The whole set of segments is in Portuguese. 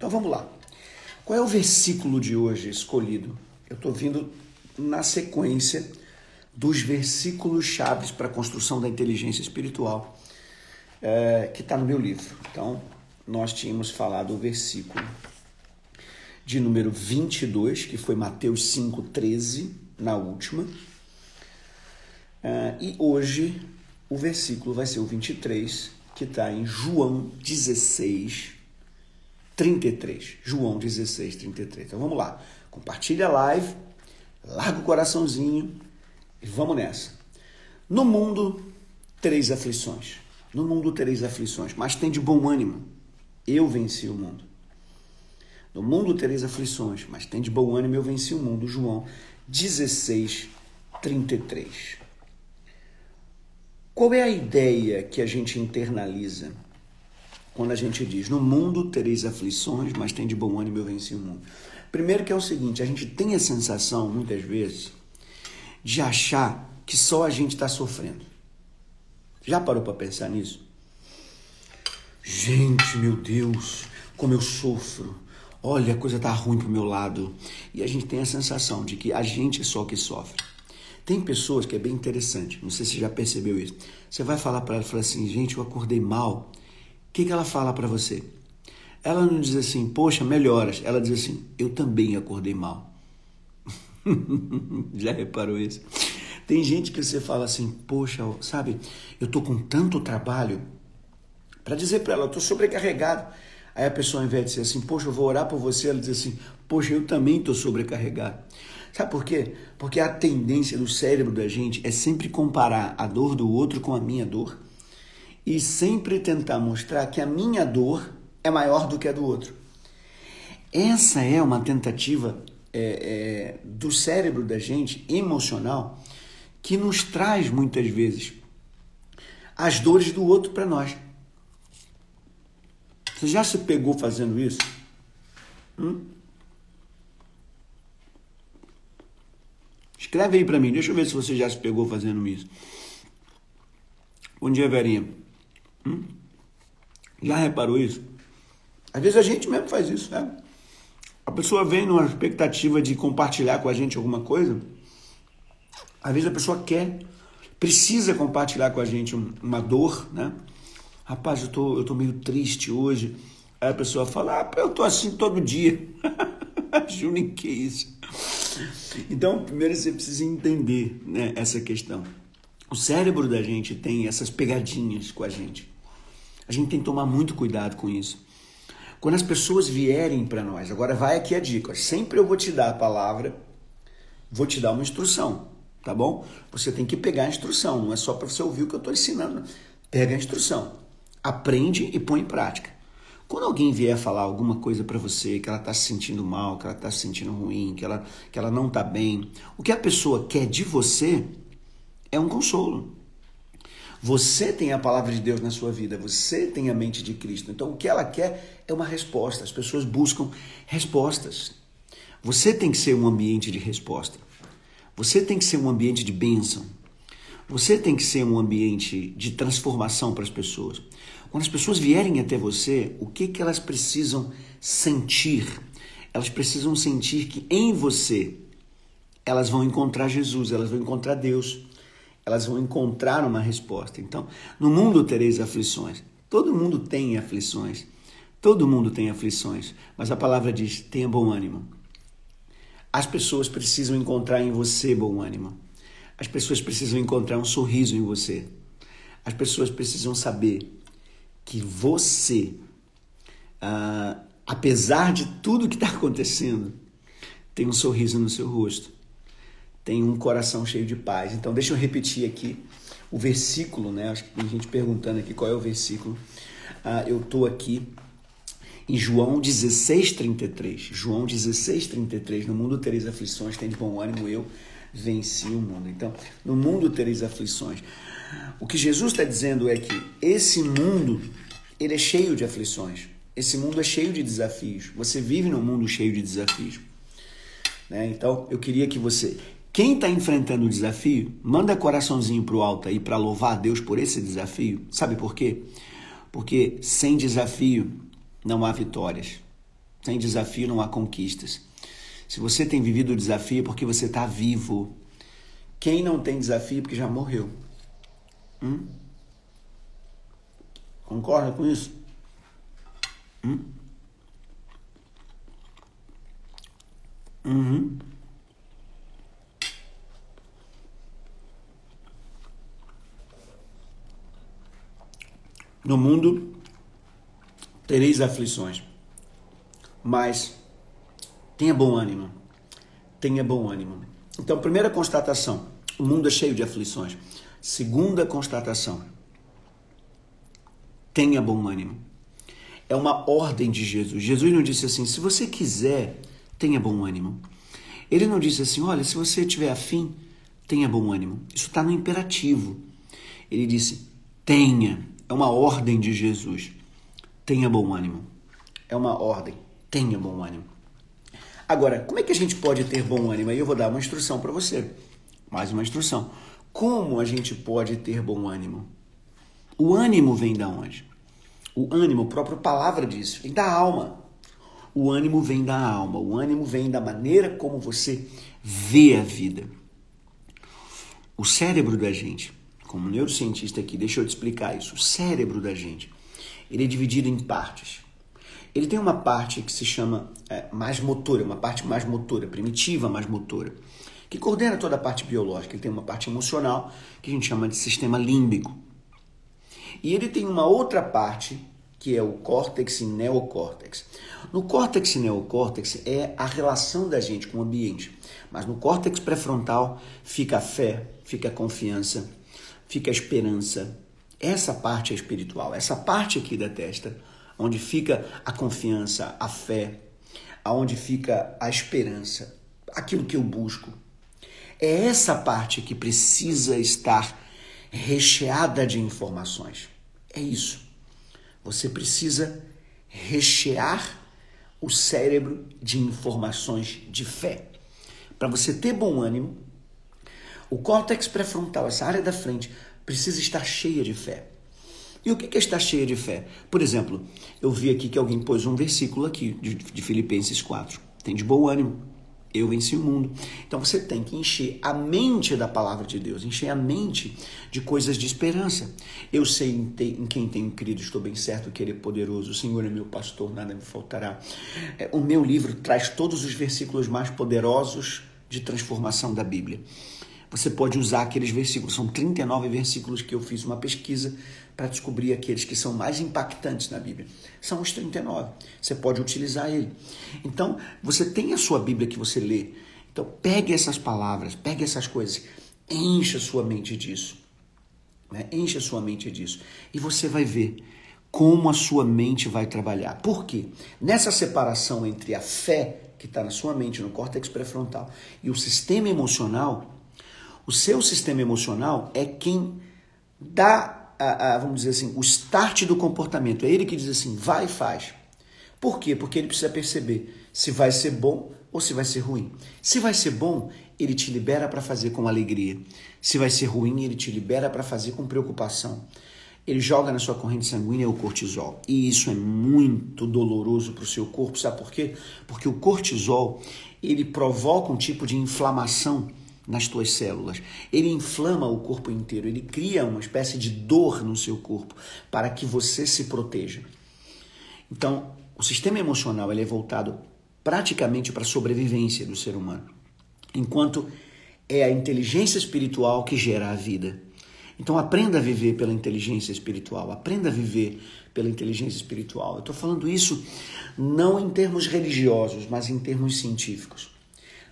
Então vamos lá. Qual é o versículo de hoje escolhido? Eu estou vindo na sequência dos versículos chaves para a construção da inteligência espiritual é, que está no meu livro. Então, nós tínhamos falado o versículo de número 22, que foi Mateus 5,13, na última. É, e hoje o versículo vai ser o 23, que está em João 16, 33. João 16, 33. Então vamos lá. Compartilha a live, larga o coraçãozinho e vamos nessa. No mundo tereis aflições. No mundo tereis aflições, mas tem de bom ânimo. Eu venci o mundo. No mundo tereis aflições, mas tem de bom ânimo, eu venci o mundo. João 16, 33. Qual é a ideia que a gente internaliza? Quando a gente diz: No mundo tereis aflições, mas tem de bom ânimo, eu venci o mundo. Primeiro, que é o seguinte: a gente tem a sensação, muitas vezes, de achar que só a gente está sofrendo. Já parou para pensar nisso? Gente, meu Deus, como eu sofro. Olha, a coisa tá ruim pro meu lado. E a gente tem a sensação de que a gente é só que sofre. Tem pessoas que é bem interessante, não sei se você já percebeu isso. Você vai falar para ela fala assim: gente, eu acordei mal que, que ela fala para você? Ela não diz assim, poxa, melhoras. Ela diz assim, eu também acordei mal. Já reparou isso? Tem gente que você fala assim, poxa, sabe, eu tô com tanto trabalho para dizer para ela, eu tô sobrecarregado. Aí a pessoa, ao invés de dizer assim, poxa, eu vou orar por você, ela diz assim, poxa, eu também tô sobrecarregado. Sabe por quê? Porque a tendência do cérebro da gente é sempre comparar a dor do outro com a minha dor e sempre tentar mostrar que a minha dor é maior do que a do outro. Essa é uma tentativa é, é, do cérebro da gente, emocional, que nos traz muitas vezes as dores do outro para nós. Você já se pegou fazendo isso? Hum? Escreve aí para mim, deixa eu ver se você já se pegou fazendo isso. Bom dia, Verinha. Hum? Já reparou isso? Às vezes a gente mesmo faz isso, né? A pessoa vem numa expectativa de compartilhar com a gente alguma coisa. Às vezes a pessoa quer, precisa compartilhar com a gente uma dor, né? Rapaz, eu tô, eu tô meio triste hoje. Aí a pessoa fala, ah, eu tô assim todo dia. Juro que isso. Então, primeiro você precisa entender né, essa questão. O cérebro da gente tem essas pegadinhas com a gente. A gente tem que tomar muito cuidado com isso. Quando as pessoas vierem para nós, agora vai aqui a dica: sempre eu vou te dar a palavra, vou te dar uma instrução, tá bom? Você tem que pegar a instrução, não é só para você ouvir o que eu estou ensinando. Pega a instrução, aprende e põe em prática. Quando alguém vier falar alguma coisa para você, que ela está se sentindo mal, que ela está se sentindo ruim, que ela, que ela não está bem, o que a pessoa quer de você é um consolo. Você tem a palavra de Deus na sua vida, você tem a mente de Cristo. Então o que ela quer é uma resposta. As pessoas buscam respostas. Você tem que ser um ambiente de resposta. Você tem que ser um ambiente de bênção. Você tem que ser um ambiente de transformação para as pessoas. Quando as pessoas vierem até você, o que, que elas precisam sentir? Elas precisam sentir que em você elas vão encontrar Jesus, elas vão encontrar Deus elas vão encontrar uma resposta. Então, no mundo tereis aflições. Todo mundo tem aflições. Todo mundo tem aflições. Mas a palavra diz: tenha bom ânimo. As pessoas precisam encontrar em você bom ânimo. As pessoas precisam encontrar um sorriso em você. As pessoas precisam saber que você, ah, apesar de tudo que está acontecendo, tem um sorriso no seu rosto tem um coração cheio de paz. Então, deixa eu repetir aqui o versículo, né? Acho que tem gente perguntando aqui qual é o versículo. Ah, eu estou aqui Em João 16:33, João 16:33, no mundo tereis aflições, tem de bom ânimo, eu venci o mundo. Então, no mundo tereis aflições. O que Jesus está dizendo é que esse mundo ele é cheio de aflições. Esse mundo é cheio de desafios. Você vive num mundo cheio de desafios. Né? Então, eu queria que você, quem está enfrentando o desafio, manda coraçãozinho para o alto aí para louvar a Deus por esse desafio. Sabe por quê? Porque sem desafio não há vitórias. Sem desafio não há conquistas. Se você tem vivido o desafio, é porque você está vivo. Quem não tem desafio, é porque já morreu. Hum? Concorda com isso? Hum? Uhum. No mundo tereis aflições, mas tenha bom ânimo. Tenha bom ânimo. Então, primeira constatação: o mundo é cheio de aflições. Segunda constatação: tenha bom ânimo. É uma ordem de Jesus. Jesus não disse assim: se você quiser, tenha bom ânimo. Ele não disse assim: olha, se você tiver afim, tenha bom ânimo. Isso está no imperativo. Ele disse: tenha. É uma ordem de Jesus. Tenha bom ânimo. É uma ordem. Tenha bom ânimo. Agora, como é que a gente pode ter bom ânimo? Aí eu vou dar uma instrução para você. Mais uma instrução. Como a gente pode ter bom ânimo? O ânimo vem da onde? O ânimo, a própria palavra diz, vem da alma. O ânimo vem da alma, o ânimo vem da maneira como você vê a vida. O cérebro da gente, como neurocientista aqui, deixa eu te explicar isso. O cérebro da gente, ele é dividido em partes. Ele tem uma parte que se chama é, mais motora, uma parte mais motora, primitiva mais motora, que coordena toda a parte biológica. Ele tem uma parte emocional que a gente chama de sistema límbico. E ele tem uma outra parte que é o córtex e neocórtex. No córtex e neocórtex é a relação da gente com o ambiente, mas no córtex pré-frontal fica a fé, fica a confiança, fica a esperança. Essa parte é espiritual, essa parte aqui da testa, onde fica a confiança, a fé, aonde fica a esperança, aquilo que eu busco. É essa parte que precisa estar recheada de informações. É isso. Você precisa rechear o cérebro de informações de fé. Para você ter bom ânimo, o córtex pré-frontal, essa área da frente, precisa estar cheia de fé. E o que é estar cheia de fé? Por exemplo, eu vi aqui que alguém pôs um versículo aqui de, de Filipenses 4. Tem de bom ânimo eu venci o mundo. Então você tem que encher a mente da palavra de Deus, encher a mente de coisas de esperança. Eu sei em, te, em quem tenho crido, estou bem certo que Ele é poderoso. O Senhor é meu pastor, nada me faltará. É, o meu livro traz todos os versículos mais poderosos de transformação da Bíblia. Você pode usar aqueles versículos, são 39 versículos que eu fiz uma pesquisa para descobrir aqueles que são mais impactantes na Bíblia. São os 39. Você pode utilizar ele. Então, você tem a sua Bíblia que você lê. Então, pegue essas palavras, pegue essas coisas, encha sua mente disso. Né? Encha sua mente disso. E você vai ver como a sua mente vai trabalhar. Por quê? Nessa separação entre a fé que está na sua mente, no córtex pré-frontal, e o sistema emocional, o seu sistema emocional é quem dá a, a, vamos dizer assim, o start do comportamento. É ele que diz assim, vai e faz. Por quê? Porque ele precisa perceber se vai ser bom ou se vai ser ruim. Se vai ser bom, ele te libera para fazer com alegria. Se vai ser ruim, ele te libera para fazer com preocupação. Ele joga na sua corrente sanguínea o cortisol. E isso é muito doloroso para o seu corpo. Sabe por quê? Porque o cortisol ele provoca um tipo de inflamação nas tuas células. Ele inflama o corpo inteiro, ele cria uma espécie de dor no seu corpo para que você se proteja. Então, o sistema emocional ele é voltado praticamente para a sobrevivência do ser humano, enquanto é a inteligência espiritual que gera a vida. Então aprenda a viver pela inteligência espiritual, aprenda a viver pela inteligência espiritual. Eu estou falando isso não em termos religiosos, mas em termos científicos.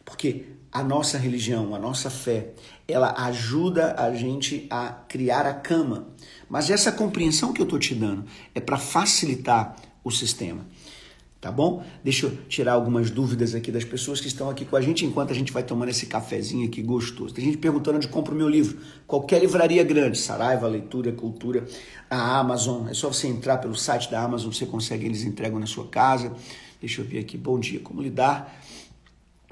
Porque a nossa religião, a nossa fé, ela ajuda a gente a criar a cama. Mas essa compreensão que eu estou te dando é para facilitar o sistema. Tá bom? Deixa eu tirar algumas dúvidas aqui das pessoas que estão aqui com a gente enquanto a gente vai tomando esse cafezinho aqui gostoso. Tem gente perguntando onde compra o meu livro. Qualquer livraria grande, Saraiva, Leitura, Cultura, a Amazon. É só você entrar pelo site da Amazon, você consegue, eles entregam na sua casa. Deixa eu ver aqui. Bom dia. Como lidar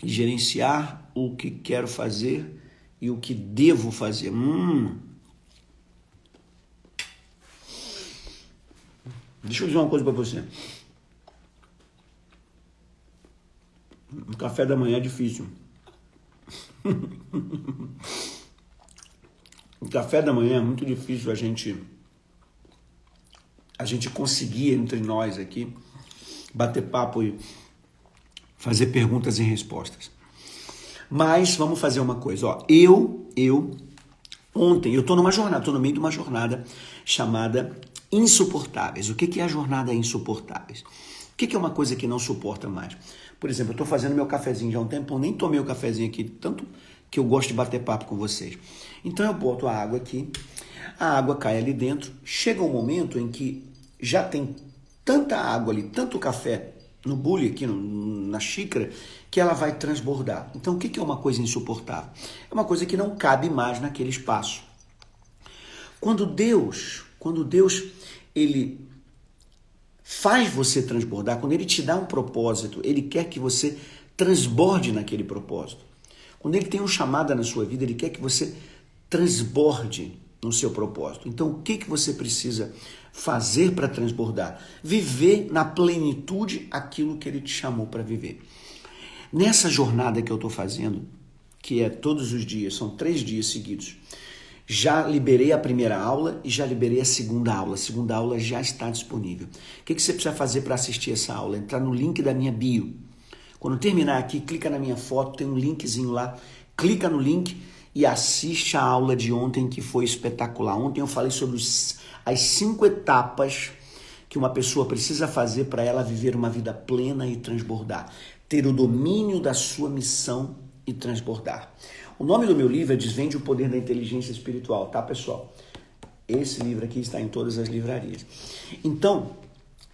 gerenciar o que quero fazer e o que devo fazer? Hum. Deixa eu dizer uma coisa para você. O café da manhã é difícil. o café da manhã é muito difícil a gente a gente conseguir entre nós aqui bater papo e fazer perguntas e respostas. Mas vamos fazer uma coisa, ó. Eu, eu ontem eu tô numa jornada, tô no meio de uma jornada chamada insuportáveis. O que é a jornada insuportáveis? O que é uma coisa que não suporta mais? Por exemplo, eu estou fazendo meu cafezinho já há um tempo, eu nem tomei o cafezinho aqui, tanto que eu gosto de bater papo com vocês. Então eu boto a água aqui, a água cai ali dentro, chega um momento em que já tem tanta água ali, tanto café no bule aqui no, na xícara, que ela vai transbordar. Então o que é uma coisa insuportável? É uma coisa que não cabe mais naquele espaço. Quando Deus, quando Deus ele faz você transbordar, quando ele te dá um propósito, ele quer que você transborde naquele propósito. Quando ele tem um chamada na sua vida, ele quer que você transborde no seu propósito. Então, o que, que você precisa fazer para transbordar? Viver na plenitude aquilo que ele te chamou para viver. Nessa jornada que eu estou fazendo, que é todos os dias, são três dias seguidos, já liberei a primeira aula e já liberei a segunda aula. A segunda aula já está disponível. O que, você precisa fazer para assistir essa aula? Entrar no link da minha bio. Quando terminar aqui, clica na minha foto, tem um linkzinho lá. Clica no link e assiste a aula de ontem que foi espetacular. Ontem eu falei sobre os, as cinco etapas que uma pessoa precisa fazer para ela viver uma vida plena e transbordar. Ter o domínio da sua missão e transbordar. O nome do meu livro é Desvende o Poder da Inteligência Espiritual, tá, pessoal? Esse livro aqui está em todas as livrarias. Então,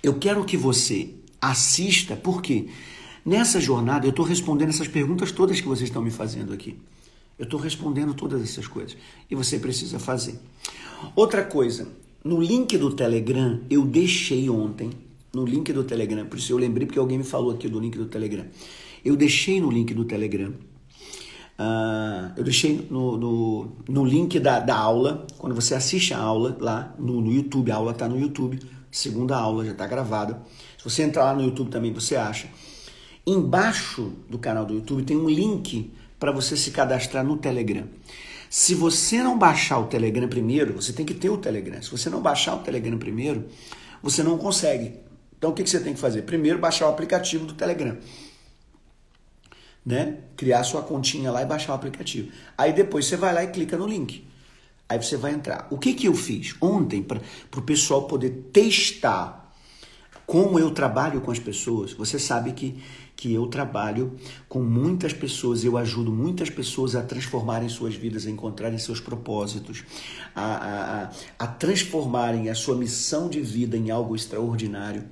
eu quero que você assista, porque nessa jornada eu estou respondendo essas perguntas todas que vocês estão me fazendo aqui. Eu estou respondendo todas essas coisas. E você precisa fazer. Outra coisa, no link do Telegram, eu deixei ontem, no link do Telegram, por isso eu lembrei porque alguém me falou aqui do link do Telegram. Eu deixei no link do Telegram Uh, eu deixei no, no, no link da, da, aula, quando você assiste a aula lá no, no YouTube, a aula está no YouTube, segunda aula já está gravada. Se você entrar lá no YouTube também você acha. Embaixo do canal do YouTube tem um link para você se cadastrar no Telegram. Se você não baixar o Telegram primeiro, você tem que ter o Telegram. Se você não baixar o Telegram primeiro, você não consegue. Então o que, que você tem que fazer? Primeiro baixar o aplicativo do Telegram né? Criar sua continha lá e baixar o aplicativo. Aí depois você vai lá e clica no link. Aí você vai entrar. O que, que eu fiz ontem para o pessoal poder testar como eu trabalho com as pessoas? Você sabe que, que eu trabalho com muitas pessoas, eu ajudo muitas pessoas a transformarem suas vidas, a encontrarem seus propósitos, a, a, a transformarem a sua missão de vida em algo extraordinário.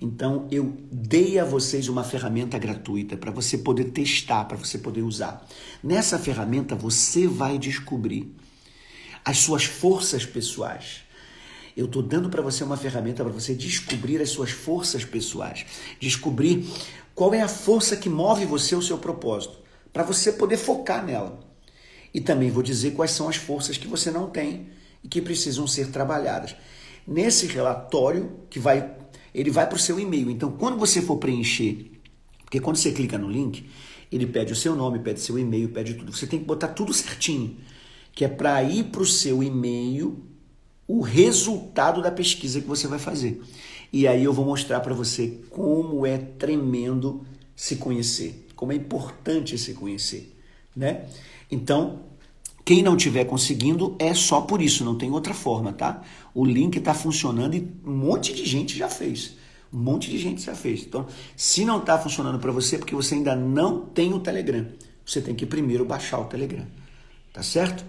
Então eu dei a vocês uma ferramenta gratuita para você poder testar, para você poder usar. Nessa ferramenta você vai descobrir as suas forças pessoais. Eu estou dando para você uma ferramenta para você descobrir as suas forças pessoais, descobrir qual é a força que move você ao seu propósito, para você poder focar nela. E também vou dizer quais são as forças que você não tem e que precisam ser trabalhadas. Nesse relatório que vai ele vai para o seu e-mail. Então, quando você for preencher, porque quando você clica no link, ele pede o seu nome, pede seu e-mail, pede tudo. Você tem que botar tudo certinho, que é para ir para o seu e-mail o resultado da pesquisa que você vai fazer. E aí eu vou mostrar para você como é tremendo se conhecer, como é importante se conhecer, né? Então, quem não estiver conseguindo é só por isso, não tem outra forma, tá? O link está funcionando e um monte de gente já fez. Um monte de gente já fez. Então, se não está funcionando para você, é porque você ainda não tem o Telegram. Você tem que primeiro baixar o Telegram. Tá certo?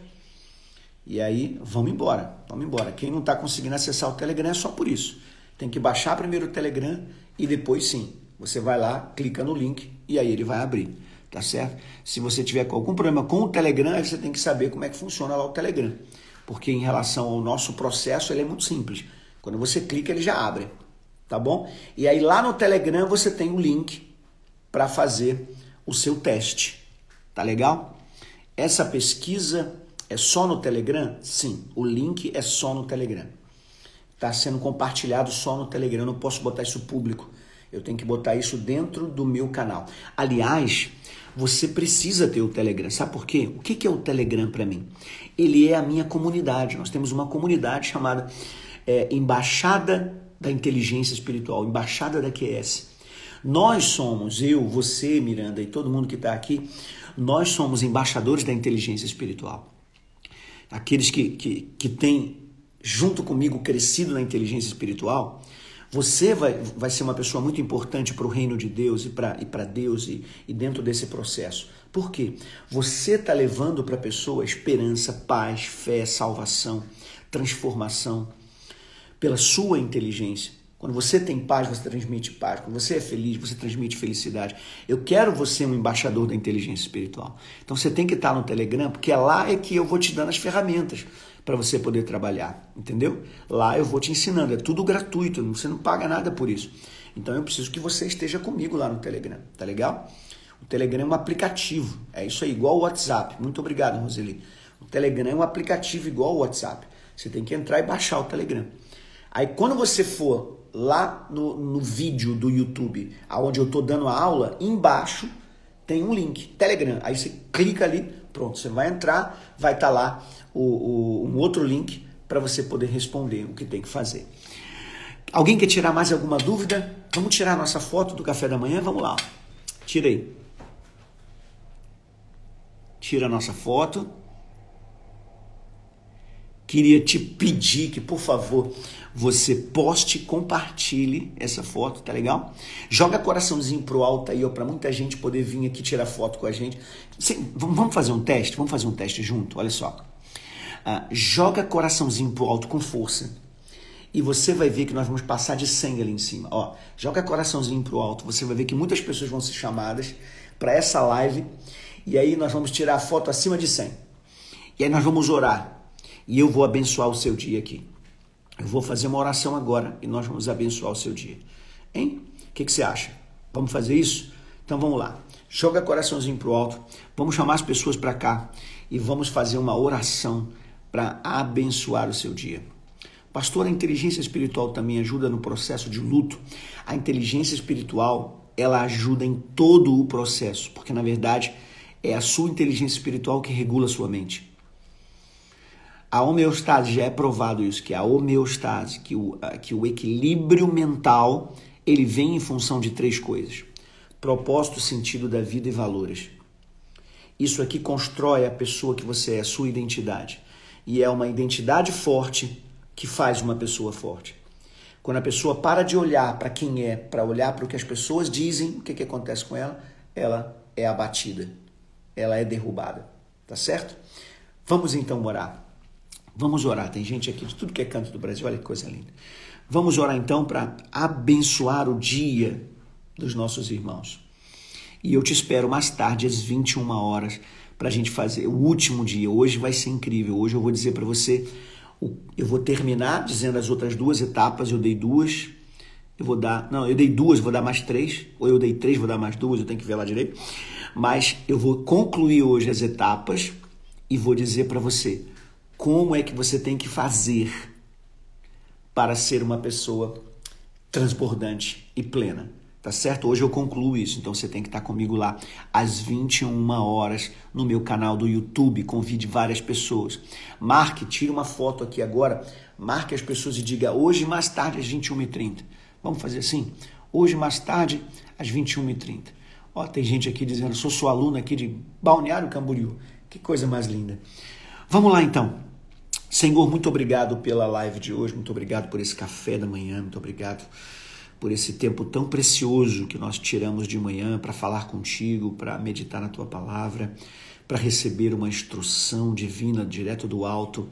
E aí, vamos embora. Vamos embora. Quem não está conseguindo acessar o Telegram é só por isso. Tem que baixar primeiro o Telegram e depois sim, você vai lá, clica no link e aí ele vai abrir, tá certo? Se você tiver algum problema com o Telegram, você tem que saber como é que funciona lá o Telegram, porque em relação ao nosso processo ele é muito simples. Quando você clica ele já abre, tá bom? E aí lá no Telegram você tem o link para fazer o seu teste, tá legal? Essa pesquisa é só no Telegram? Sim, o link é só no Telegram. Está sendo compartilhado só no Telegram. Não posso botar isso público. Eu tenho que botar isso dentro do meu canal. Aliás, você precisa ter o Telegram. Sabe por quê? O que é o Telegram para mim? Ele é a minha comunidade. Nós temos uma comunidade chamada é, Embaixada da Inteligência Espiritual, Embaixada da QS. Nós somos, eu, você, Miranda e todo mundo que está aqui, nós somos embaixadores da inteligência espiritual aqueles que, que, que têm, junto comigo, crescido na inteligência espiritual, você vai, vai ser uma pessoa muito importante para o reino de Deus e para e Deus e, e dentro desse processo. Por quê? Você está levando para a pessoa esperança, paz, fé, salvação, transformação pela sua inteligência. Quando você tem paz, você transmite paz. Quando você é feliz, você transmite felicidade. Eu quero você um embaixador da inteligência espiritual. Então você tem que estar no Telegram, porque é lá é que eu vou te dando as ferramentas para você poder trabalhar, entendeu? Lá eu vou te ensinando, é tudo gratuito, você não paga nada por isso. Então eu preciso que você esteja comigo lá no Telegram, tá legal? O Telegram é um aplicativo, é isso aí, igual o WhatsApp. Muito obrigado, Roseli. O Telegram é um aplicativo igual ao WhatsApp. Você tem que entrar e baixar o Telegram. Aí quando você for lá no, no vídeo do YouTube, aonde eu estou dando a aula, embaixo tem um link, Telegram. Aí você clica ali, pronto, você vai entrar, vai estar tá lá o, o, um outro link para você poder responder o que tem que fazer. Alguém quer tirar mais alguma dúvida? Vamos tirar a nossa foto do café da manhã? Vamos lá. Tirei. Tira a nossa foto. Queria te pedir que, por favor, você poste, compartilhe essa foto, tá legal? Joga coraçãozinho pro alto aí, ó, para muita gente poder vir aqui tirar foto com a gente. Vamos fazer um teste? Vamos fazer um teste junto? Olha só. Ah, joga coraçãozinho pro alto com força. E você vai ver que nós vamos passar de 100 ali em cima. Ó, joga coraçãozinho pro alto. Você vai ver que muitas pessoas vão ser chamadas para essa live. E aí nós vamos tirar a foto acima de 100. E aí nós vamos orar. E eu vou abençoar o seu dia aqui. Eu vou fazer uma oração agora e nós vamos abençoar o seu dia. Hein? O que, que você acha? Vamos fazer isso? Então vamos lá. Joga coraçãozinho pro alto. Vamos chamar as pessoas para cá e vamos fazer uma oração para abençoar o seu dia. Pastor, a inteligência espiritual também ajuda no processo de luto. A inteligência espiritual, ela ajuda em todo o processo, porque na verdade é a sua inteligência espiritual que regula a sua mente. A homeostase já é provado isso, que a homeostase, que o, que o equilíbrio mental, ele vem em função de três coisas: propósito, sentido da vida e valores. Isso aqui constrói a pessoa que você é, sua identidade. E é uma identidade forte que faz uma pessoa forte. Quando a pessoa para de olhar para quem é, para olhar para o que as pessoas dizem, o que, que acontece com ela? Ela é abatida, ela é derrubada, tá certo? Vamos então orar. Vamos orar. Tem gente aqui de tudo que é canto do Brasil. Olha que coisa linda. Vamos orar então para abençoar o dia dos nossos irmãos. E eu te espero mais tarde, às 21 horas, para a gente fazer o último dia. Hoje vai ser incrível. Hoje eu vou dizer para você, eu vou terminar dizendo as outras duas etapas. Eu dei duas, eu vou dar. Não, eu dei duas, vou dar mais três. Ou eu dei três, vou dar mais duas. Eu tenho que ver lá direito. Mas eu vou concluir hoje as etapas e vou dizer para você como é que você tem que fazer para ser uma pessoa transbordante e plena. Tá certo? Hoje eu concluo isso, então você tem que estar comigo lá às 21 horas no meu canal do YouTube. Convide várias pessoas. Marque, tire uma foto aqui agora, marque as pessoas e diga hoje mais tarde às 21h30. Vamos fazer assim? Hoje mais tarde às 21h30. Ó, tem gente aqui dizendo, sou sua aluna aqui de Balneário Camboriú. Que coisa mais linda. Vamos lá então. Senhor, muito obrigado pela live de hoje, muito obrigado por esse café da manhã, muito obrigado por esse tempo tão precioso que nós tiramos de manhã para falar contigo, para meditar na tua palavra, para receber uma instrução divina direto do alto.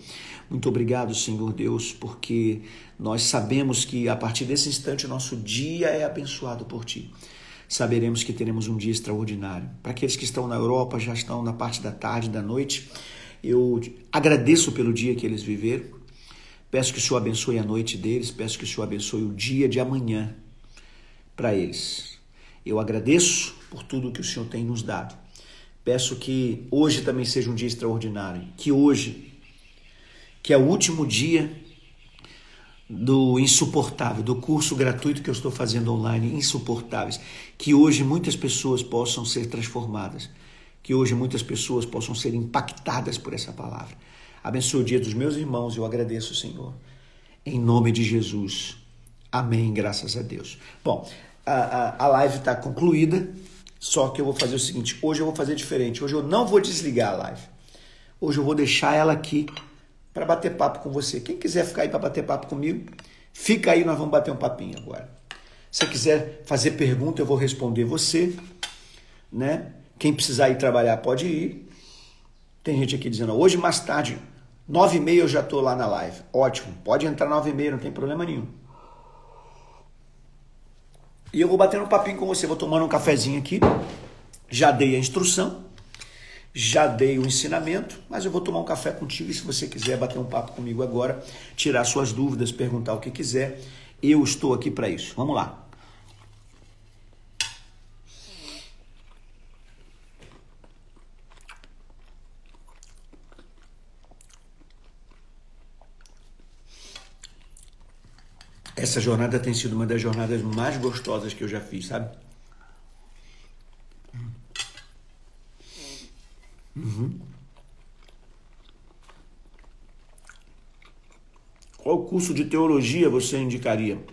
Muito obrigado, Senhor Deus, porque nós sabemos que a partir desse instante o nosso dia é abençoado por Ti. Saberemos que teremos um dia extraordinário. Para aqueles que estão na Europa, já estão na parte da tarde, da noite, eu agradeço pelo dia que eles viveram. Peço que o Senhor abençoe a noite deles, peço que o Senhor abençoe o dia de amanhã para eles. Eu agradeço por tudo que o Senhor tem nos dado. Peço que hoje também seja um dia extraordinário, que hoje, que é o último dia do insuportável, do curso gratuito que eu estou fazendo online, insuportáveis, que hoje muitas pessoas possam ser transformadas, que hoje muitas pessoas possam ser impactadas por essa palavra. Abençoe o dia dos meus irmãos, eu agradeço, Senhor. Em nome de Jesus. Amém, graças a Deus. Bom, a, a, a live está concluída. Só que eu vou fazer o seguinte: hoje eu vou fazer diferente. Hoje eu não vou desligar a live. Hoje eu vou deixar ela aqui para bater papo com você. Quem quiser ficar aí para bater papo comigo, fica aí, nós vamos bater um papinho agora. Se quiser fazer pergunta, eu vou responder você, né? Quem precisar ir trabalhar pode ir. Tem gente aqui dizendo, hoje mais tarde, nove e meia eu já estou lá na live. Ótimo, pode entrar nove e meia, não tem problema nenhum. E eu vou batendo um papinho com você, vou tomando um cafezinho aqui. Já dei a instrução, já dei o ensinamento, mas eu vou tomar um café contigo e se você quiser bater um papo comigo agora, tirar suas dúvidas, perguntar o que quiser, eu estou aqui para isso. Vamos lá. Essa jornada tem sido uma das jornadas mais gostosas que eu já fiz, sabe? Uhum. Qual curso de teologia você indicaria?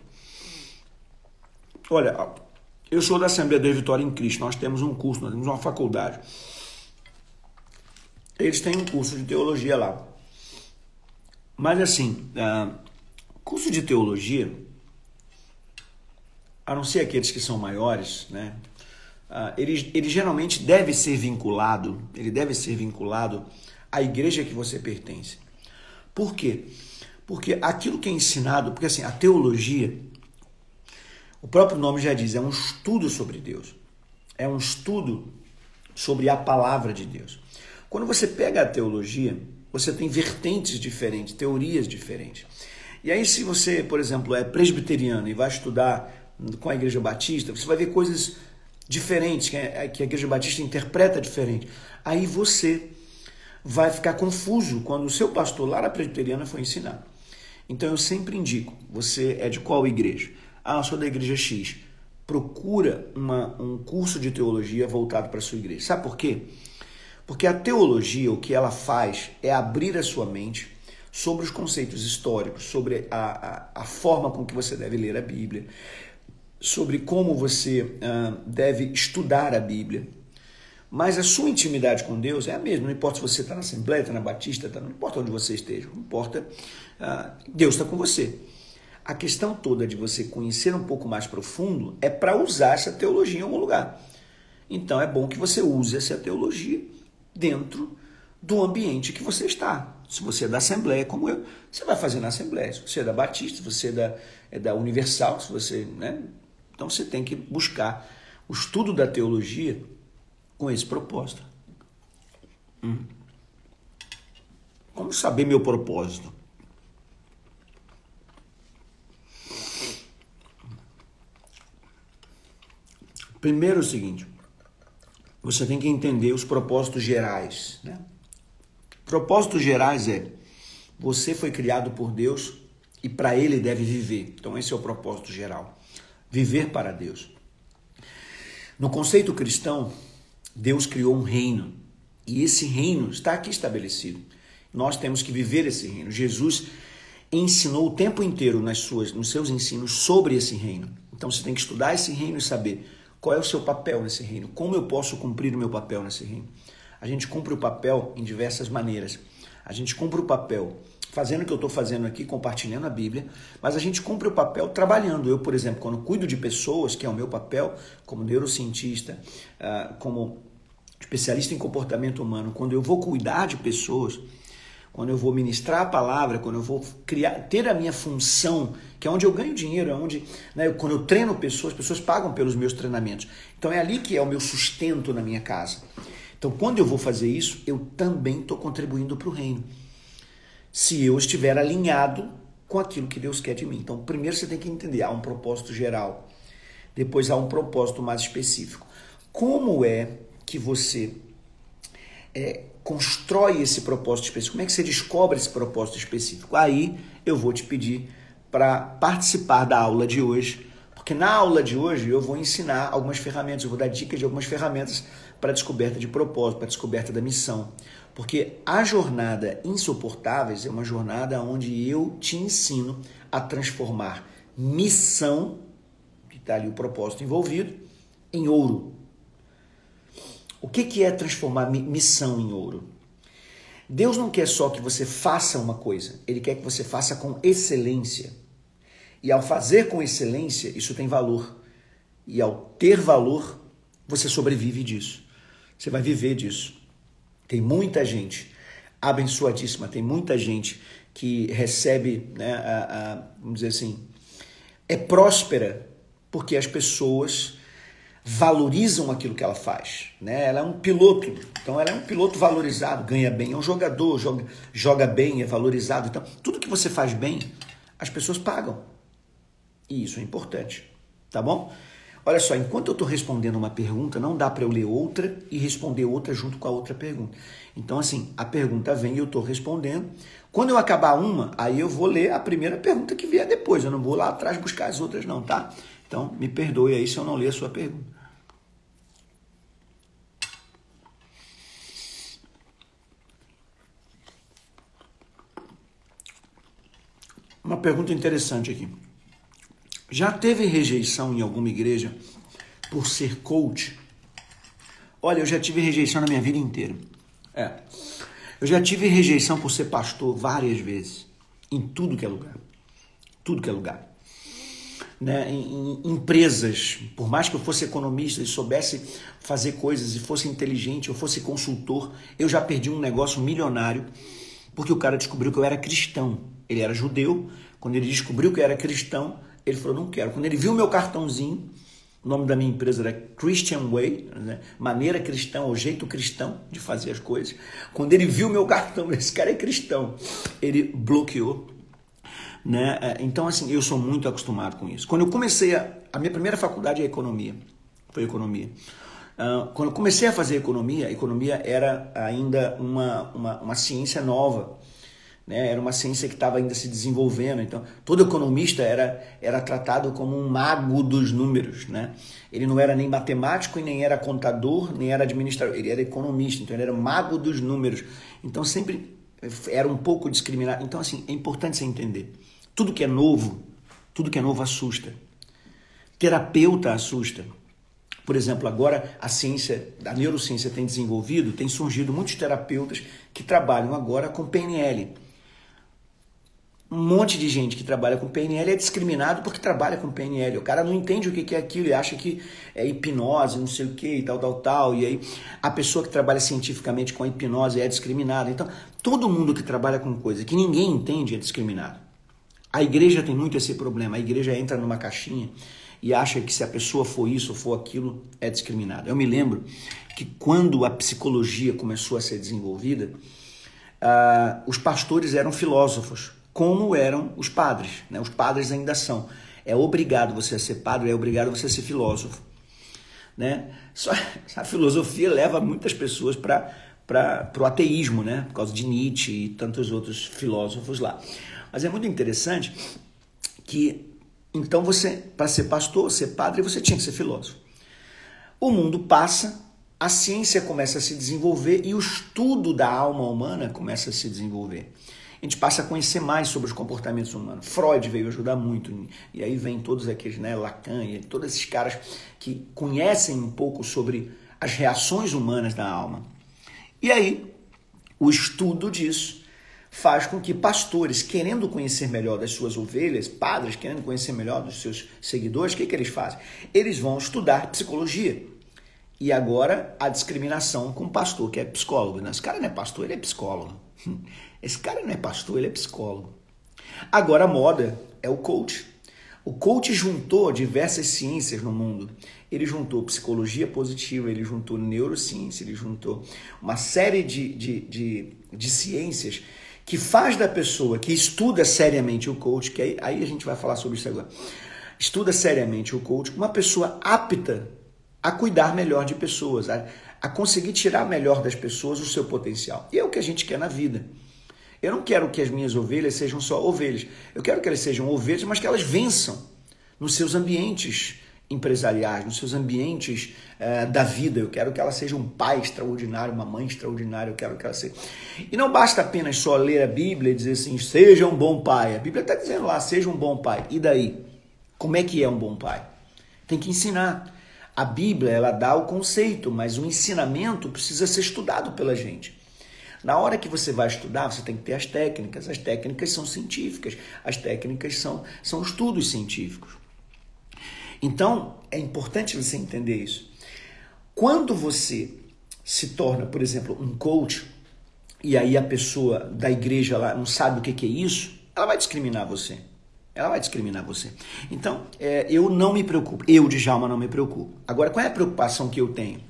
Olha, eu sou da Assembleia da Vitória em Cristo. Nós temos um curso, nós temos uma faculdade. Eles têm um curso de teologia lá. Mas assim, uh, Curso de teologia, a não ser aqueles que são maiores, né? Uh, ele, ele geralmente deve ser vinculado, ele deve ser vinculado à igreja que você pertence. Por quê? Porque aquilo que é ensinado, porque assim, a teologia, o próprio nome já diz, é um estudo sobre Deus. É um estudo sobre a palavra de Deus. Quando você pega a teologia, você tem vertentes diferentes, teorias diferentes. E aí, se você, por exemplo, é presbiteriano e vai estudar com a Igreja Batista, você vai ver coisas diferentes, que a Igreja Batista interpreta diferente. Aí você vai ficar confuso quando o seu pastor lá na presbiteriana foi ensinar. Então eu sempre indico, você é de qual igreja? Ah, eu sou da igreja X. Procura uma, um curso de teologia voltado para a sua igreja. Sabe por quê? Porque a teologia, o que ela faz é abrir a sua mente sobre os conceitos históricos, sobre a, a, a forma com que você deve ler a Bíblia, sobre como você uh, deve estudar a Bíblia. Mas a sua intimidade com Deus é a mesma, não importa se você está na Assembleia, está na Batista, tá, não importa onde você esteja, não importa, uh, Deus está com você. A questão toda de você conhecer um pouco mais profundo é para usar essa teologia em algum lugar. Então é bom que você use essa teologia dentro do ambiente que você está. Se você é da Assembleia, como eu, você vai fazer na Assembleia. Se você é da Batista, se você é da, é da Universal, se você. Né? Então você tem que buscar o estudo da teologia com esse propósito. Hum. Como saber meu propósito? Primeiro é o seguinte, você tem que entender os propósitos gerais, né? Propósitos gerais é: você foi criado por Deus e para ele deve viver. Então, esse é o propósito geral. Viver para Deus. No conceito cristão, Deus criou um reino e esse reino está aqui estabelecido. Nós temos que viver esse reino. Jesus ensinou o tempo inteiro nas suas, nos seus ensinos sobre esse reino. Então você tem que estudar esse reino e saber qual é o seu papel nesse reino, como eu posso cumprir o meu papel nesse reino. A gente cumpre o papel em diversas maneiras. A gente cumpre o papel fazendo o que eu estou fazendo aqui, compartilhando a Bíblia, mas a gente cumpre o papel trabalhando. Eu, por exemplo, quando cuido de pessoas, que é o meu papel como neurocientista, ah, como especialista em comportamento humano, quando eu vou cuidar de pessoas, quando eu vou ministrar a palavra, quando eu vou criar, ter a minha função, que é onde eu ganho dinheiro, é onde, né, quando eu treino pessoas, pessoas pagam pelos meus treinamentos. Então é ali que é o meu sustento na minha casa. Então quando eu vou fazer isso, eu também estou contribuindo para o reino. Se eu estiver alinhado com aquilo que Deus quer de mim. Então primeiro você tem que entender, há um propósito geral, depois há um propósito mais específico. Como é que você é, constrói esse propósito específico? Como é que você descobre esse propósito específico? Aí eu vou te pedir para participar da aula de hoje, porque na aula de hoje eu vou ensinar algumas ferramentas, eu vou dar dicas de algumas ferramentas para a descoberta de propósito, para a descoberta da missão. Porque a jornada Insuportáveis é uma jornada onde eu te ensino a transformar missão, que está ali o propósito envolvido, em ouro. O que, que é transformar missão em ouro? Deus não quer só que você faça uma coisa, Ele quer que você faça com excelência. E ao fazer com excelência, isso tem valor. E ao ter valor, você sobrevive disso. Você vai viver disso. Tem muita gente abençoadíssima, tem muita gente que recebe, né, a, a, vamos dizer assim, é próspera porque as pessoas valorizam aquilo que ela faz. Né? Ela é um piloto, então ela é um piloto valorizado, ganha bem, é um jogador, joga, joga bem, é valorizado. Então, tudo que você faz bem, as pessoas pagam. E isso é importante, tá bom? Olha só, enquanto eu estou respondendo uma pergunta, não dá para eu ler outra e responder outra junto com a outra pergunta. Então, assim, a pergunta vem e eu estou respondendo. Quando eu acabar uma, aí eu vou ler a primeira pergunta que vier depois. Eu não vou lá atrás buscar as outras, não, tá? Então, me perdoe aí se eu não ler a sua pergunta. Uma pergunta interessante aqui. Já teve rejeição em alguma igreja por ser coach? Olha, eu já tive rejeição na minha vida inteira. É. Eu já tive rejeição por ser pastor várias vezes. Em tudo que é lugar. Tudo que é lugar. Né? Em, em empresas, por mais que eu fosse economista e soubesse fazer coisas e fosse inteligente, eu fosse consultor, eu já perdi um negócio milionário porque o cara descobriu que eu era cristão. Ele era judeu. Quando ele descobriu que eu era cristão, ele falou: não quero. Quando ele viu meu cartãozinho, o nome da minha empresa era Christian Way, né? maneira cristã, o jeito cristão de fazer as coisas. Quando ele viu meu cartão, esse cara é cristão, ele bloqueou. Né? É, então, assim, eu sou muito acostumado com isso. Quando eu comecei, a, a minha primeira faculdade é economia, foi economia. Uh, quando eu comecei a fazer economia, economia era ainda uma, uma, uma ciência nova. Né? Era uma ciência que estava ainda se desenvolvendo. Então, todo economista era, era tratado como um mago dos números. Né? Ele não era nem matemático, e nem era contador, nem era administrador. Ele era economista, então ele era mago dos números. Então, sempre era um pouco discriminado. Então, assim, é importante você entender. Tudo que é novo, tudo que é novo assusta. Terapeuta assusta. Por exemplo, agora a ciência, a neurociência tem desenvolvido, tem surgido muitos terapeutas que trabalham agora com PNL. Um monte de gente que trabalha com PNL é discriminado porque trabalha com PNL. O cara não entende o que é aquilo e acha que é hipnose, não sei o que e tal, tal, tal. E aí a pessoa que trabalha cientificamente com a hipnose é discriminada. Então, todo mundo que trabalha com coisa que ninguém entende é discriminado. A igreja tem muito esse problema. A igreja entra numa caixinha e acha que se a pessoa for isso ou for aquilo, é discriminada. Eu me lembro que quando a psicologia começou a ser desenvolvida, uh, os pastores eram filósofos, como eram os padres. Né? Os padres ainda são. É obrigado você a ser padre, é obrigado você a ser filósofo. Né? Só a filosofia leva muitas pessoas para o ateísmo, né? por causa de Nietzsche e tantos outros filósofos lá. Mas é muito interessante que então você, para ser pastor, ser padre, você tinha que ser filósofo. O mundo passa, a ciência começa a se desenvolver e o estudo da alma humana começa a se desenvolver. A gente passa a conhecer mais sobre os comportamentos humanos. Freud veio ajudar muito. E aí vem todos aqueles, né, Lacan e todos esses caras que conhecem um pouco sobre as reações humanas da alma. E aí, o estudo disso faz com que pastores, querendo conhecer melhor das suas ovelhas, padres querendo conhecer melhor dos seus seguidores, o que, que eles fazem? Eles vão estudar psicologia. E agora a discriminação com o pastor, que é psicólogo. Né? Esse cara não é pastor, ele é psicólogo. Esse cara não é pastor, ele é psicólogo. Agora a moda é o coach. O coach juntou diversas ciências no mundo. Ele juntou psicologia positiva, ele juntou neurociência, ele juntou uma série de, de, de, de ciências que faz da pessoa que estuda seriamente o coach, que aí, aí a gente vai falar sobre isso agora, estuda seriamente o coach, uma pessoa apta a cuidar melhor de pessoas, a, a conseguir tirar melhor das pessoas o seu potencial. E é o que a gente quer na vida. Eu não quero que as minhas ovelhas sejam só ovelhas. Eu quero que elas sejam ovelhas, mas que elas vençam nos seus ambientes empresariais, nos seus ambientes eh, da vida. Eu quero que ela seja um pai extraordinário, uma mãe extraordinária. Eu quero que ela seja. E não basta apenas só ler a Bíblia e dizer assim, seja um bom pai. A Bíblia está dizendo lá, seja um bom pai. E daí? Como é que é um bom pai? Tem que ensinar. A Bíblia ela dá o conceito, mas o ensinamento precisa ser estudado pela gente. Na hora que você vai estudar, você tem que ter as técnicas. As técnicas são científicas, as técnicas são, são estudos científicos. Então, é importante você entender isso. Quando você se torna, por exemplo, um coach, e aí a pessoa da igreja lá não sabe o que é isso, ela vai discriminar você. Ela vai discriminar você. Então, é, eu não me preocupo. Eu, Djalma, não me preocupo. Agora, qual é a preocupação que eu tenho?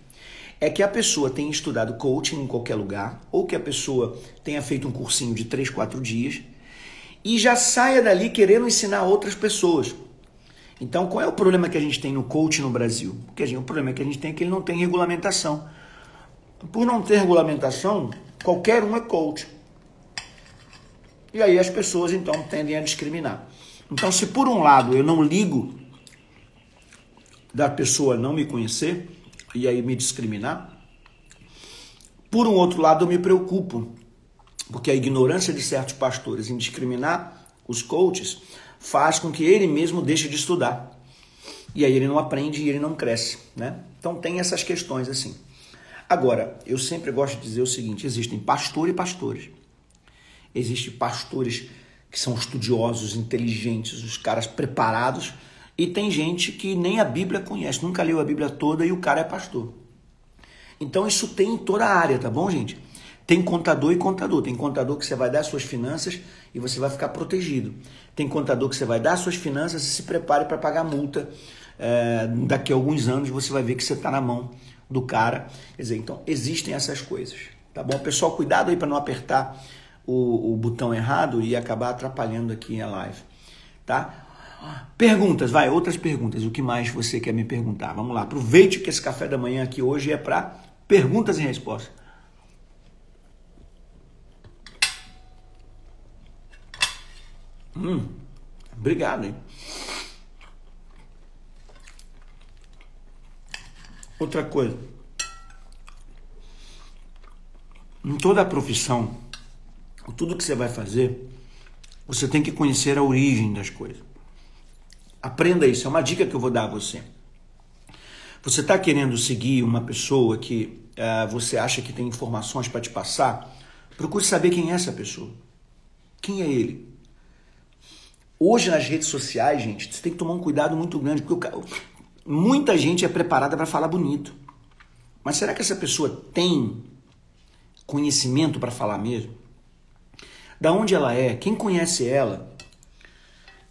É que a pessoa tenha estudado coaching em qualquer lugar, ou que a pessoa tenha feito um cursinho de 3, 4 dias, e já saia dali querendo ensinar outras pessoas. Então, qual é o problema que a gente tem no coach no Brasil? Porque gente, o problema que a gente tem é que ele não tem regulamentação. Por não ter regulamentação, qualquer um é coach. E aí as pessoas então tendem a discriminar. Então, se por um lado eu não ligo da pessoa não me conhecer e aí me discriminar, por um outro lado eu me preocupo, porque a ignorância de certos pastores em discriminar os coaches faz com que ele mesmo deixe de estudar. E aí ele não aprende e ele não cresce, né? Então tem essas questões assim. Agora, eu sempre gosto de dizer o seguinte, existem pastor e pastores. Existem pastores que são estudiosos, inteligentes, os caras preparados, e tem gente que nem a Bíblia conhece, nunca leu a Bíblia toda e o cara é pastor. Então isso tem em toda a área, tá bom, gente? Tem contador e contador. Tem contador que você vai dar suas finanças e você vai ficar protegido. Tem contador que você vai dar suas finanças e se prepare para pagar multa. É, daqui a alguns anos você vai ver que você está na mão do cara. Quer dizer, então existem essas coisas. Tá bom? Pessoal, cuidado aí para não apertar o, o botão errado e acabar atrapalhando aqui a live. Tá? Perguntas, vai, outras perguntas. O que mais você quer me perguntar? Vamos lá, aproveite que esse café da manhã aqui hoje é para perguntas e respostas. Hum, obrigado, hein? Outra coisa. Em toda a profissão, tudo que você vai fazer, você tem que conhecer a origem das coisas. Aprenda isso, é uma dica que eu vou dar a você. Você está querendo seguir uma pessoa que uh, você acha que tem informações para te passar? Procure saber quem é essa pessoa. Quem é ele? Hoje nas redes sociais, gente, você tem que tomar um cuidado muito grande, porque muita gente é preparada para falar bonito. Mas será que essa pessoa tem conhecimento para falar mesmo? Da onde ela é? Quem conhece ela?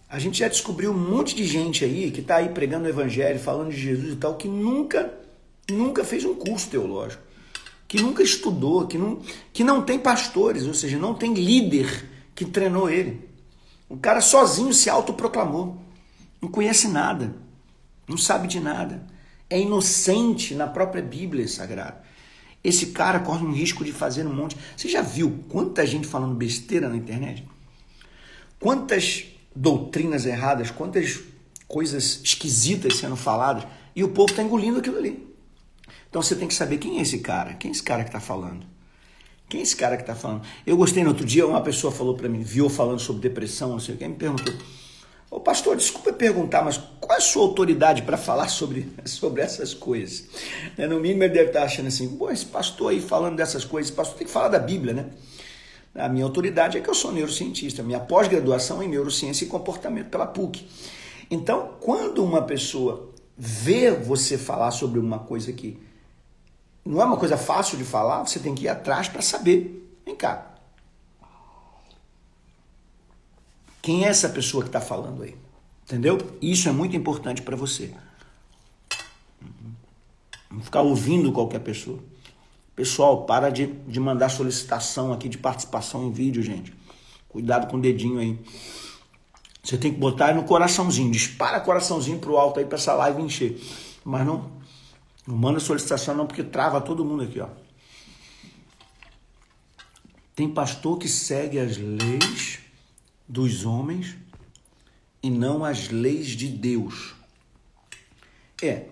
A gente já descobriu um monte de gente aí que está aí pregando o evangelho, falando de Jesus e tal, que nunca, nunca fez um curso teológico, que nunca estudou, que não, que não tem pastores, ou seja, não tem líder que treinou ele. O cara sozinho se autoproclamou. Não conhece nada. Não sabe de nada. É inocente na própria Bíblia Sagrada. Esse cara corre um risco de fazer um monte. Você já viu quanta gente falando besteira na internet? Quantas doutrinas erradas, quantas coisas esquisitas sendo faladas e o povo está engolindo aquilo ali. Então você tem que saber quem é esse cara, quem é esse cara que está falando. Quem é esse cara que está falando? Eu gostei no outro dia, uma pessoa falou para mim, viu falando sobre depressão, não sei o que, me perguntou: Ô pastor, desculpa perguntar, mas qual é a sua autoridade para falar sobre, sobre essas coisas? Né, no mínimo ele deve estar tá achando assim: pô, esse pastor aí falando dessas coisas, esse pastor tem que falar da Bíblia, né? A minha autoridade é que eu sou neurocientista, minha pós-graduação em neurociência e comportamento pela PUC. Então, quando uma pessoa vê você falar sobre uma coisa que não é uma coisa fácil de falar, você tem que ir atrás para saber. Vem cá. Quem é essa pessoa que está falando aí? Entendeu? Isso é muito importante para você. Não ficar ouvindo qualquer pessoa. Pessoal, para de, de mandar solicitação aqui de participação em vídeo, gente. Cuidado com o dedinho aí. Você tem que botar no coraçãozinho. Dispara coraçãozinho pro alto aí para essa live encher. Mas não, não manda solicitação não, porque trava todo mundo aqui, ó. Tem pastor que segue as leis dos homens e não as leis de Deus. É,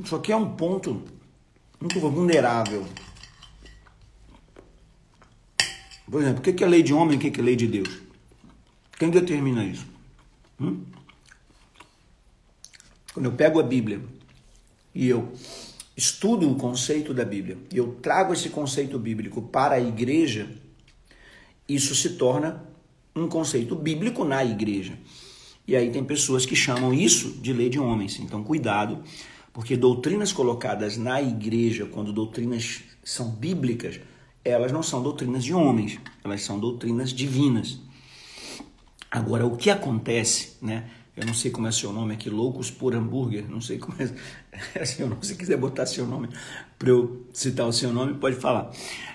isso aqui é um ponto muito vulnerável. Por exemplo, o que é lei de homem e o que é lei de Deus? Quem determina isso? Hum? Quando eu pego a Bíblia e eu estudo o conceito da Bíblia e eu trago esse conceito bíblico para a igreja, isso se torna um conceito bíblico na igreja. E aí tem pessoas que chamam isso de lei de homens. Então, cuidado, porque doutrinas colocadas na igreja, quando doutrinas são bíblicas, elas não são doutrinas de homens, elas são doutrinas divinas. Agora, o que acontece, né? Eu não sei como é seu nome aqui, Loucos por Hambúrguer, não sei como é, seu nome. Se quiser botar seu nome para eu citar o seu nome, pode falar.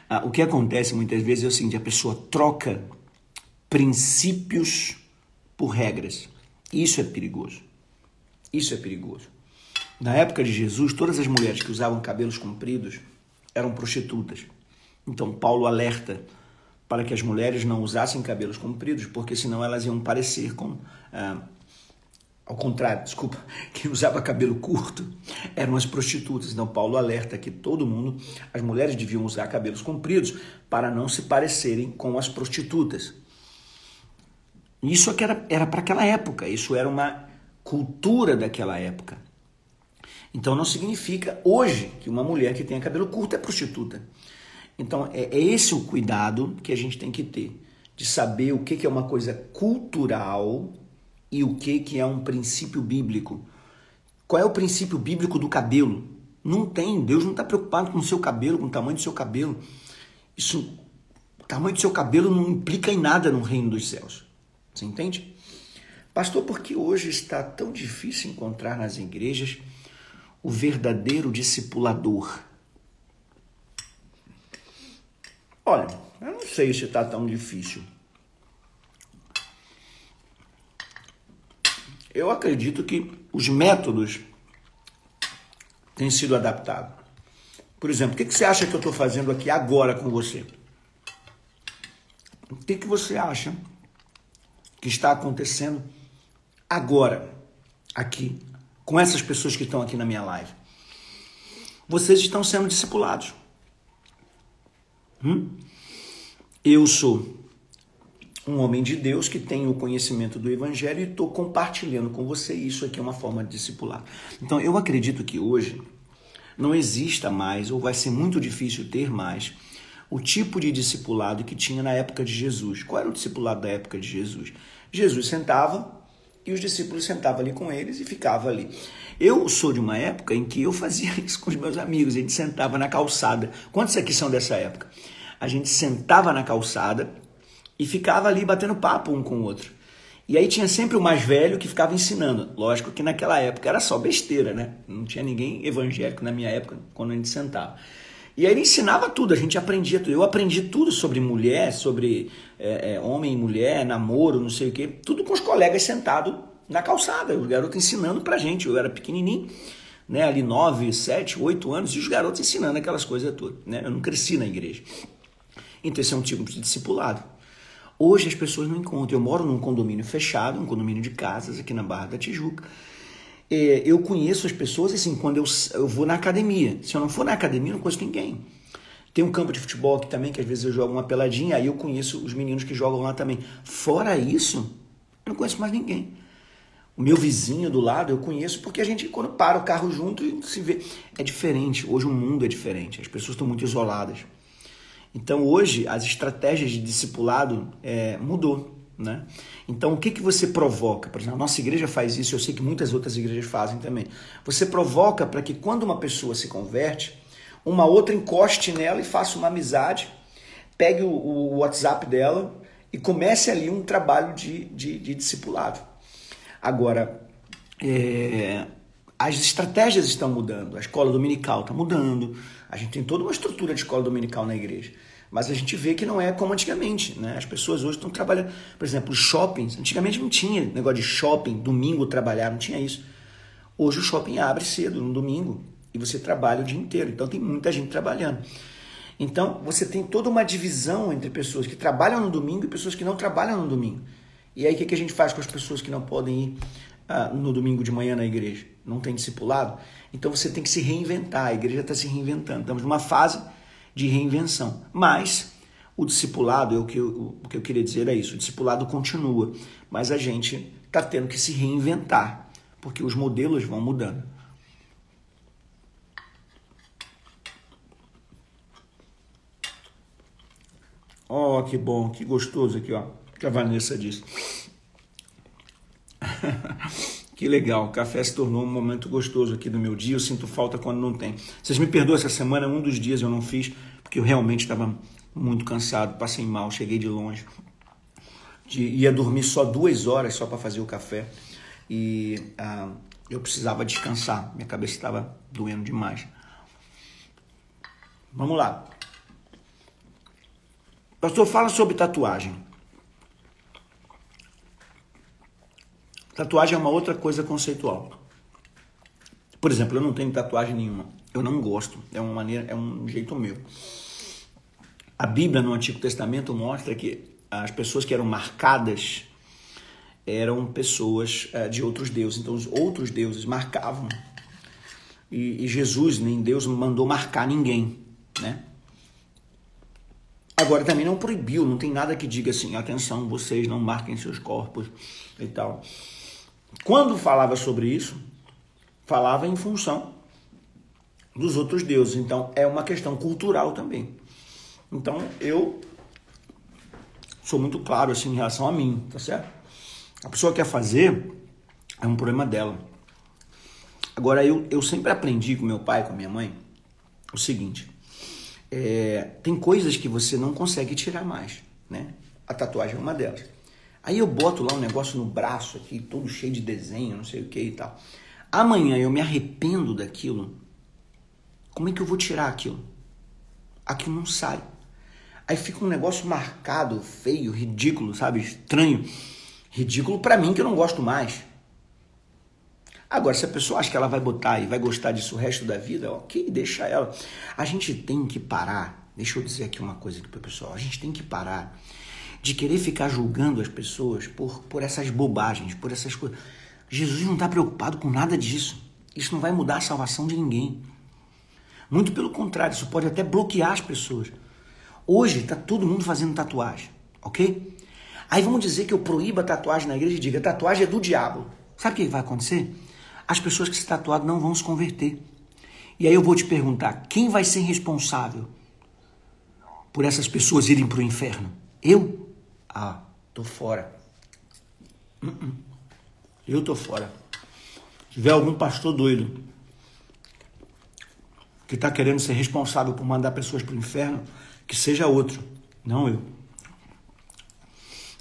Ah, o que acontece muitas vezes é o seguinte: a pessoa troca princípios por regras. Isso é perigoso. Isso é perigoso. Na época de Jesus, todas as mulheres que usavam cabelos compridos eram prostitutas. Então, Paulo alerta para que as mulheres não usassem cabelos compridos, porque senão elas iam parecer com. Ah, ao contrário, desculpa, quem usava cabelo curto eram as prostitutas. Então, Paulo alerta que todo mundo, as mulheres deviam usar cabelos compridos para não se parecerem com as prostitutas. Isso é era para aquela época, isso era uma cultura daquela época. Então não significa hoje que uma mulher que tenha cabelo curto é prostituta. Então é, é esse o cuidado que a gente tem que ter, de saber o que, que é uma coisa cultural e o que, que é um princípio bíblico. Qual é o princípio bíblico do cabelo? Não tem, Deus não está preocupado com o seu cabelo, com o tamanho do seu cabelo. Isso, o tamanho do seu cabelo não implica em nada no reino dos céus. Você entende? Pastor, por que hoje está tão difícil encontrar nas igrejas o verdadeiro discipulador? Olha, eu não sei se está tão difícil. Eu acredito que os métodos têm sido adaptados. Por exemplo, o que você acha que eu estou fazendo aqui agora com você? O que, você acha que está acontecendo agora, aqui, com essas pessoas que estão aqui na minha live. Vocês estão sendo discipulados. Hum? Eu sou um homem de Deus que tem o conhecimento do Evangelho e estou compartilhando com você. Isso aqui é uma forma de discipular. Então, eu acredito que hoje não exista mais, ou vai ser muito difícil ter mais, o tipo de discipulado que tinha na época de Jesus. Qual era o discipulado da época de Jesus? Jesus sentava e os discípulos sentavam ali com eles e ficava ali. Eu sou de uma época em que eu fazia isso com os meus amigos, a gente sentava na calçada. Quantos aqui são dessa época? A gente sentava na calçada e ficava ali batendo papo um com o outro. E aí tinha sempre o mais velho que ficava ensinando. Lógico que naquela época era só besteira, né? Não tinha ninguém evangélico na minha época quando a gente sentava. E aí ele ensinava tudo, a gente aprendia tudo. Eu aprendi tudo sobre mulher, sobre é, é, homem e mulher, namoro, não sei o quê. Tudo com os colegas sentados na calçada. O garoto ensinando pra gente. Eu era pequenininho, né? Ali nove, sete, oito anos. E os garotos ensinando aquelas coisas todas. Né? Eu não cresci na igreja. Então esse é um tipo de discipulado. Hoje as pessoas não encontram. Eu moro num condomínio fechado, um condomínio de casas aqui na Barra da Tijuca é, eu conheço as pessoas assim, quando eu, eu vou na academia. Se eu não for na academia, eu não conheço ninguém. Tem um campo de futebol aqui também, que às vezes eu jogo uma peladinha, aí eu conheço os meninos que jogam lá também. Fora isso, eu não conheço mais ninguém. O meu vizinho do lado eu conheço porque a gente, quando para o carro junto, se vê. É diferente. Hoje o mundo é diferente. As pessoas estão muito isoladas. Então hoje as estratégias de discipulado é, mudou. Né? Então, o que, que você provoca? Por exemplo, a nossa igreja faz isso, eu sei que muitas outras igrejas fazem também. Você provoca para que quando uma pessoa se converte, uma outra encoste nela e faça uma amizade, pegue o, o WhatsApp dela e comece ali um trabalho de, de, de discipulado. Agora, é, as estratégias estão mudando, a escola dominical está mudando, a gente tem toda uma estrutura de escola dominical na igreja. Mas a gente vê que não é como antigamente, né? As pessoas hoje estão trabalhando, por exemplo, shoppings. Antigamente não tinha negócio de shopping, domingo trabalhar, não tinha isso. Hoje o shopping abre cedo, no domingo, e você trabalha o dia inteiro. Então tem muita gente trabalhando. Então você tem toda uma divisão entre pessoas que trabalham no domingo e pessoas que não trabalham no domingo. E aí o que, que a gente faz com as pessoas que não podem ir ah, no domingo de manhã na igreja? Não tem discipulado? Então você tem que se reinventar. A igreja está se reinventando. Estamos numa fase de reinvenção. Mas o discipulado, o que eu, o que eu queria dizer é isso: o discipulado continua, mas a gente está tendo que se reinventar, porque os modelos vão mudando. Oh, que bom, que gostoso aqui, ó. Que a Vanessa disse. que legal, o café se tornou um momento gostoso aqui do meu dia. Eu sinto falta quando não tem. Vocês me perdoam, essa semana, um dos dias eu não fiz, porque eu realmente estava muito cansado, passei mal, cheguei de longe. De, ia dormir só duas horas só para fazer o café. E ah, eu precisava descansar, minha cabeça estava doendo demais. Vamos lá. Pastor, fala sobre tatuagem. Tatuagem é uma outra coisa conceitual. Por exemplo, eu não tenho tatuagem nenhuma. Eu não gosto. É uma maneira, é um jeito meu. A Bíblia no Antigo Testamento mostra que as pessoas que eram marcadas eram pessoas uh, de outros deuses. Então, os outros deuses marcavam. E Jesus, nem Deus, mandou marcar ninguém, né? Agora também não proibiu, não tem nada que diga assim, atenção, vocês não marquem seus corpos e tal. Quando falava sobre isso, falava em função dos outros deuses. Então é uma questão cultural também. Então eu sou muito claro assim em relação a mim, tá certo? A pessoa quer fazer é um problema dela. Agora eu, eu sempre aprendi com meu pai, com minha mãe, o seguinte: é, tem coisas que você não consegue tirar mais, né? A tatuagem é uma delas. Aí eu boto lá um negócio no braço aqui, todo cheio de desenho, não sei o que e tal. Amanhã eu me arrependo daquilo. Como é que eu vou tirar aquilo? Aquilo não sai. Aí fica um negócio marcado, feio, ridículo, sabe? Estranho. Ridículo para mim que eu não gosto mais. Agora, se a pessoa acha que ela vai botar e vai gostar disso o resto da vida, ok, deixa ela. A gente tem que parar. Deixa eu dizer aqui uma coisa aqui pro pessoal. A gente tem que parar de querer ficar julgando as pessoas por, por essas bobagens, por essas coisas. Jesus não está preocupado com nada disso. Isso não vai mudar a salvação de ninguém. Muito pelo contrário, isso pode até bloquear as pessoas. Hoje está todo mundo fazendo tatuagem, ok? Aí vamos dizer que eu proíba a tatuagem na igreja e diga: tatuagem é do diabo. Sabe o que vai acontecer? as pessoas que se tatuaram não vão se converter. E aí eu vou te perguntar, quem vai ser responsável por essas pessoas irem para o inferno? Eu? Ah, tô fora. Uh -uh. Eu tô fora. Se tiver algum pastor doido que está querendo ser responsável por mandar pessoas para o inferno, que seja outro, não eu.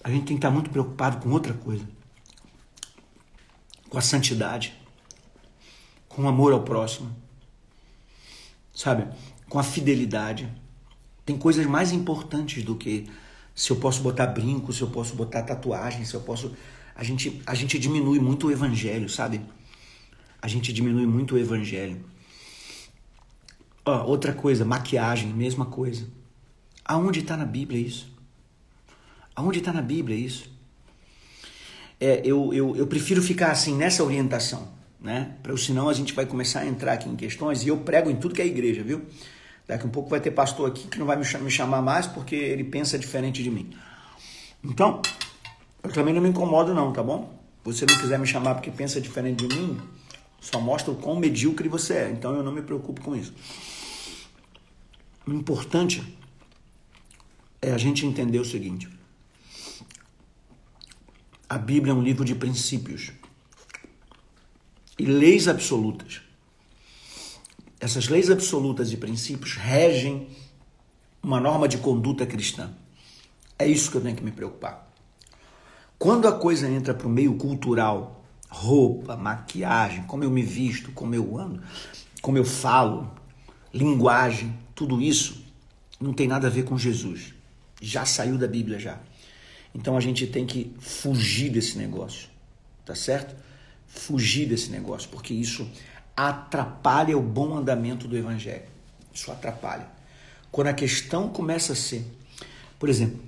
A gente tem que estar muito preocupado com outra coisa, com a santidade com amor ao próximo, sabe? Com a fidelidade. Tem coisas mais importantes do que se eu posso botar brinco, se eu posso botar tatuagem, se eu posso. A gente, a gente diminui muito o evangelho, sabe? A gente diminui muito o evangelho. outra coisa, maquiagem, mesma coisa. Aonde está na Bíblia isso? Aonde está na Bíblia isso? É, eu, eu, eu prefiro ficar assim nessa orientação né? Para senão a gente vai começar a entrar aqui em questões e eu prego em tudo que é igreja, viu? Daqui um pouco vai ter pastor aqui que não vai me chamar mais porque ele pensa diferente de mim. Então, eu também não me incomodo não, tá bom? Você não quiser me chamar porque pensa diferente de mim, só mostra o quão medíocre você é. Então eu não me preocupo com isso. O importante é a gente entender o seguinte: a Bíblia é um livro de princípios e leis absolutas. Essas leis absolutas e princípios regem uma norma de conduta cristã. É isso que eu tenho que me preocupar. Quando a coisa entra para o meio cultural, roupa, maquiagem, como eu me visto, como eu ando, como eu falo, linguagem, tudo isso não tem nada a ver com Jesus. Já saiu da Bíblia já. Então a gente tem que fugir desse negócio, tá certo? Fugir desse negócio, porque isso atrapalha o bom andamento do evangelho. Isso atrapalha. Quando a questão começa a ser, por exemplo,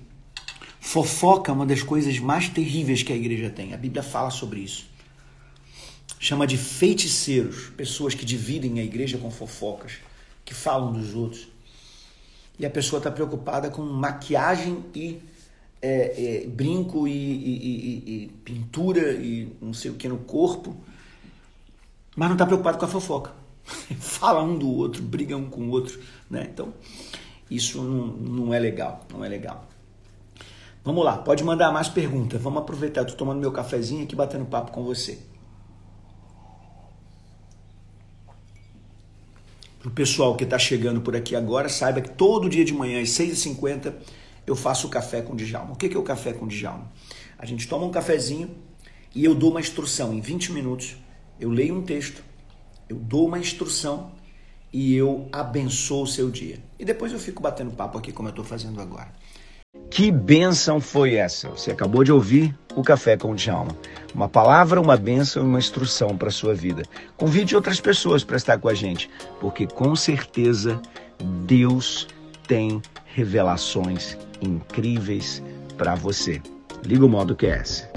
Fofoca é uma das coisas mais terríveis que a igreja tem. A Bíblia fala sobre isso. Chama de feiticeiros, pessoas que dividem a igreja com fofocas, que falam dos outros. E a pessoa está preocupada com maquiagem e é, é, brinco e, e, e, e, pintura e não sei o que no corpo, mas não está preocupado com a fofoca. Fala um do outro, briga um com o outro, né? Então isso não, não é legal, não é legal. Vamos lá, pode mandar mais perguntas. Vamos aproveitar, estou tomando meu cafezinho aqui, batendo papo com você. Para o pessoal que está chegando por aqui agora, saiba que todo dia de manhã, às 6h50, eu faço o café com Djalma. O que é o café com Djalma? A gente toma um cafezinho e eu dou uma instrução. Em 20 minutos, eu leio um texto, eu dou uma instrução e eu abençoo o seu dia. E depois eu fico batendo papo aqui, como eu estou fazendo agora. Que bênção foi essa? Você acabou de ouvir o Café com o Djalma. Uma palavra, uma bênção e uma instrução para a sua vida. Convide outras pessoas para estar com a gente, porque com certeza Deus tem revelações incríveis para você. Liga o modo QS.